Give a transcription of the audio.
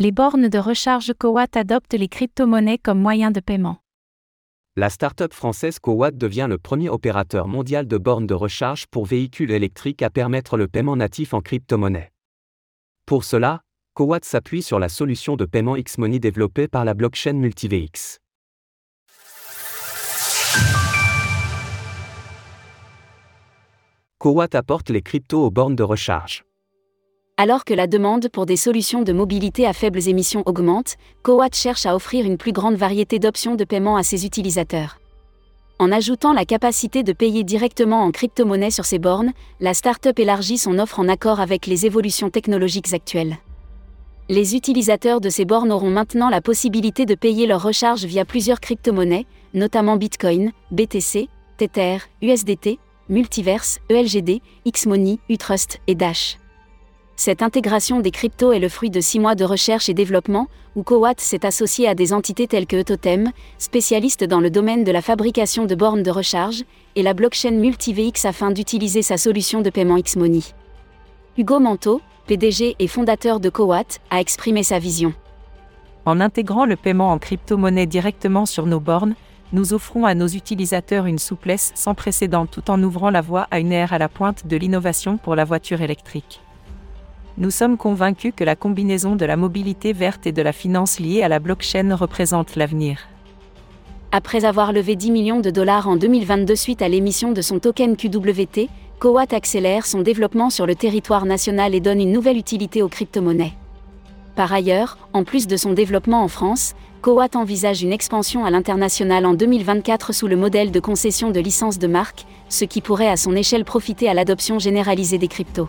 Les bornes de recharge Cowatt adoptent les crypto-monnaies comme moyen de paiement. La start-up française Cowatt devient le premier opérateur mondial de bornes de recharge pour véhicules électriques à permettre le paiement natif en crypto-monnaie. Pour cela, Cowatt s'appuie sur la solution de paiement Xmoney développée par la blockchain MultiVX. Cowatt apporte les cryptos aux bornes de recharge. Alors que la demande pour des solutions de mobilité à faibles émissions augmente, Cowatt cherche à offrir une plus grande variété d'options de paiement à ses utilisateurs. En ajoutant la capacité de payer directement en crypto-monnaie sur ses bornes, la start-up élargit son offre en accord avec les évolutions technologiques actuelles. Les utilisateurs de ces bornes auront maintenant la possibilité de payer leur recharge via plusieurs crypto-monnaies, notamment Bitcoin, BTC, Tether, USDT, Multiverse, ELGD, Xmoney, Utrust et Dash. Cette intégration des cryptos est le fruit de six mois de recherche et développement, où Cowatt s'est associé à des entités telles que Totem, spécialiste dans le domaine de la fabrication de bornes de recharge, et la blockchain MultiVX afin d'utiliser sa solution de paiement Xmoney. Hugo Manteau, PDG et fondateur de Cowatt, a exprimé sa vision. En intégrant le paiement en crypto-monnaie directement sur nos bornes, nous offrons à nos utilisateurs une souplesse sans précédent tout en ouvrant la voie à une ère à la pointe de l'innovation pour la voiture électrique nous sommes convaincus que la combinaison de la mobilité verte et de la finance liée à la blockchain représente l'avenir. Après avoir levé 10 millions de dollars en 2022 suite à l'émission de son token QWT, Coat accélère son développement sur le territoire national et donne une nouvelle utilité aux crypto-monnaies. Par ailleurs, en plus de son développement en France, Coat envisage une expansion à l'international en 2024 sous le modèle de concession de licence de marque, ce qui pourrait à son échelle profiter à l'adoption généralisée des cryptos.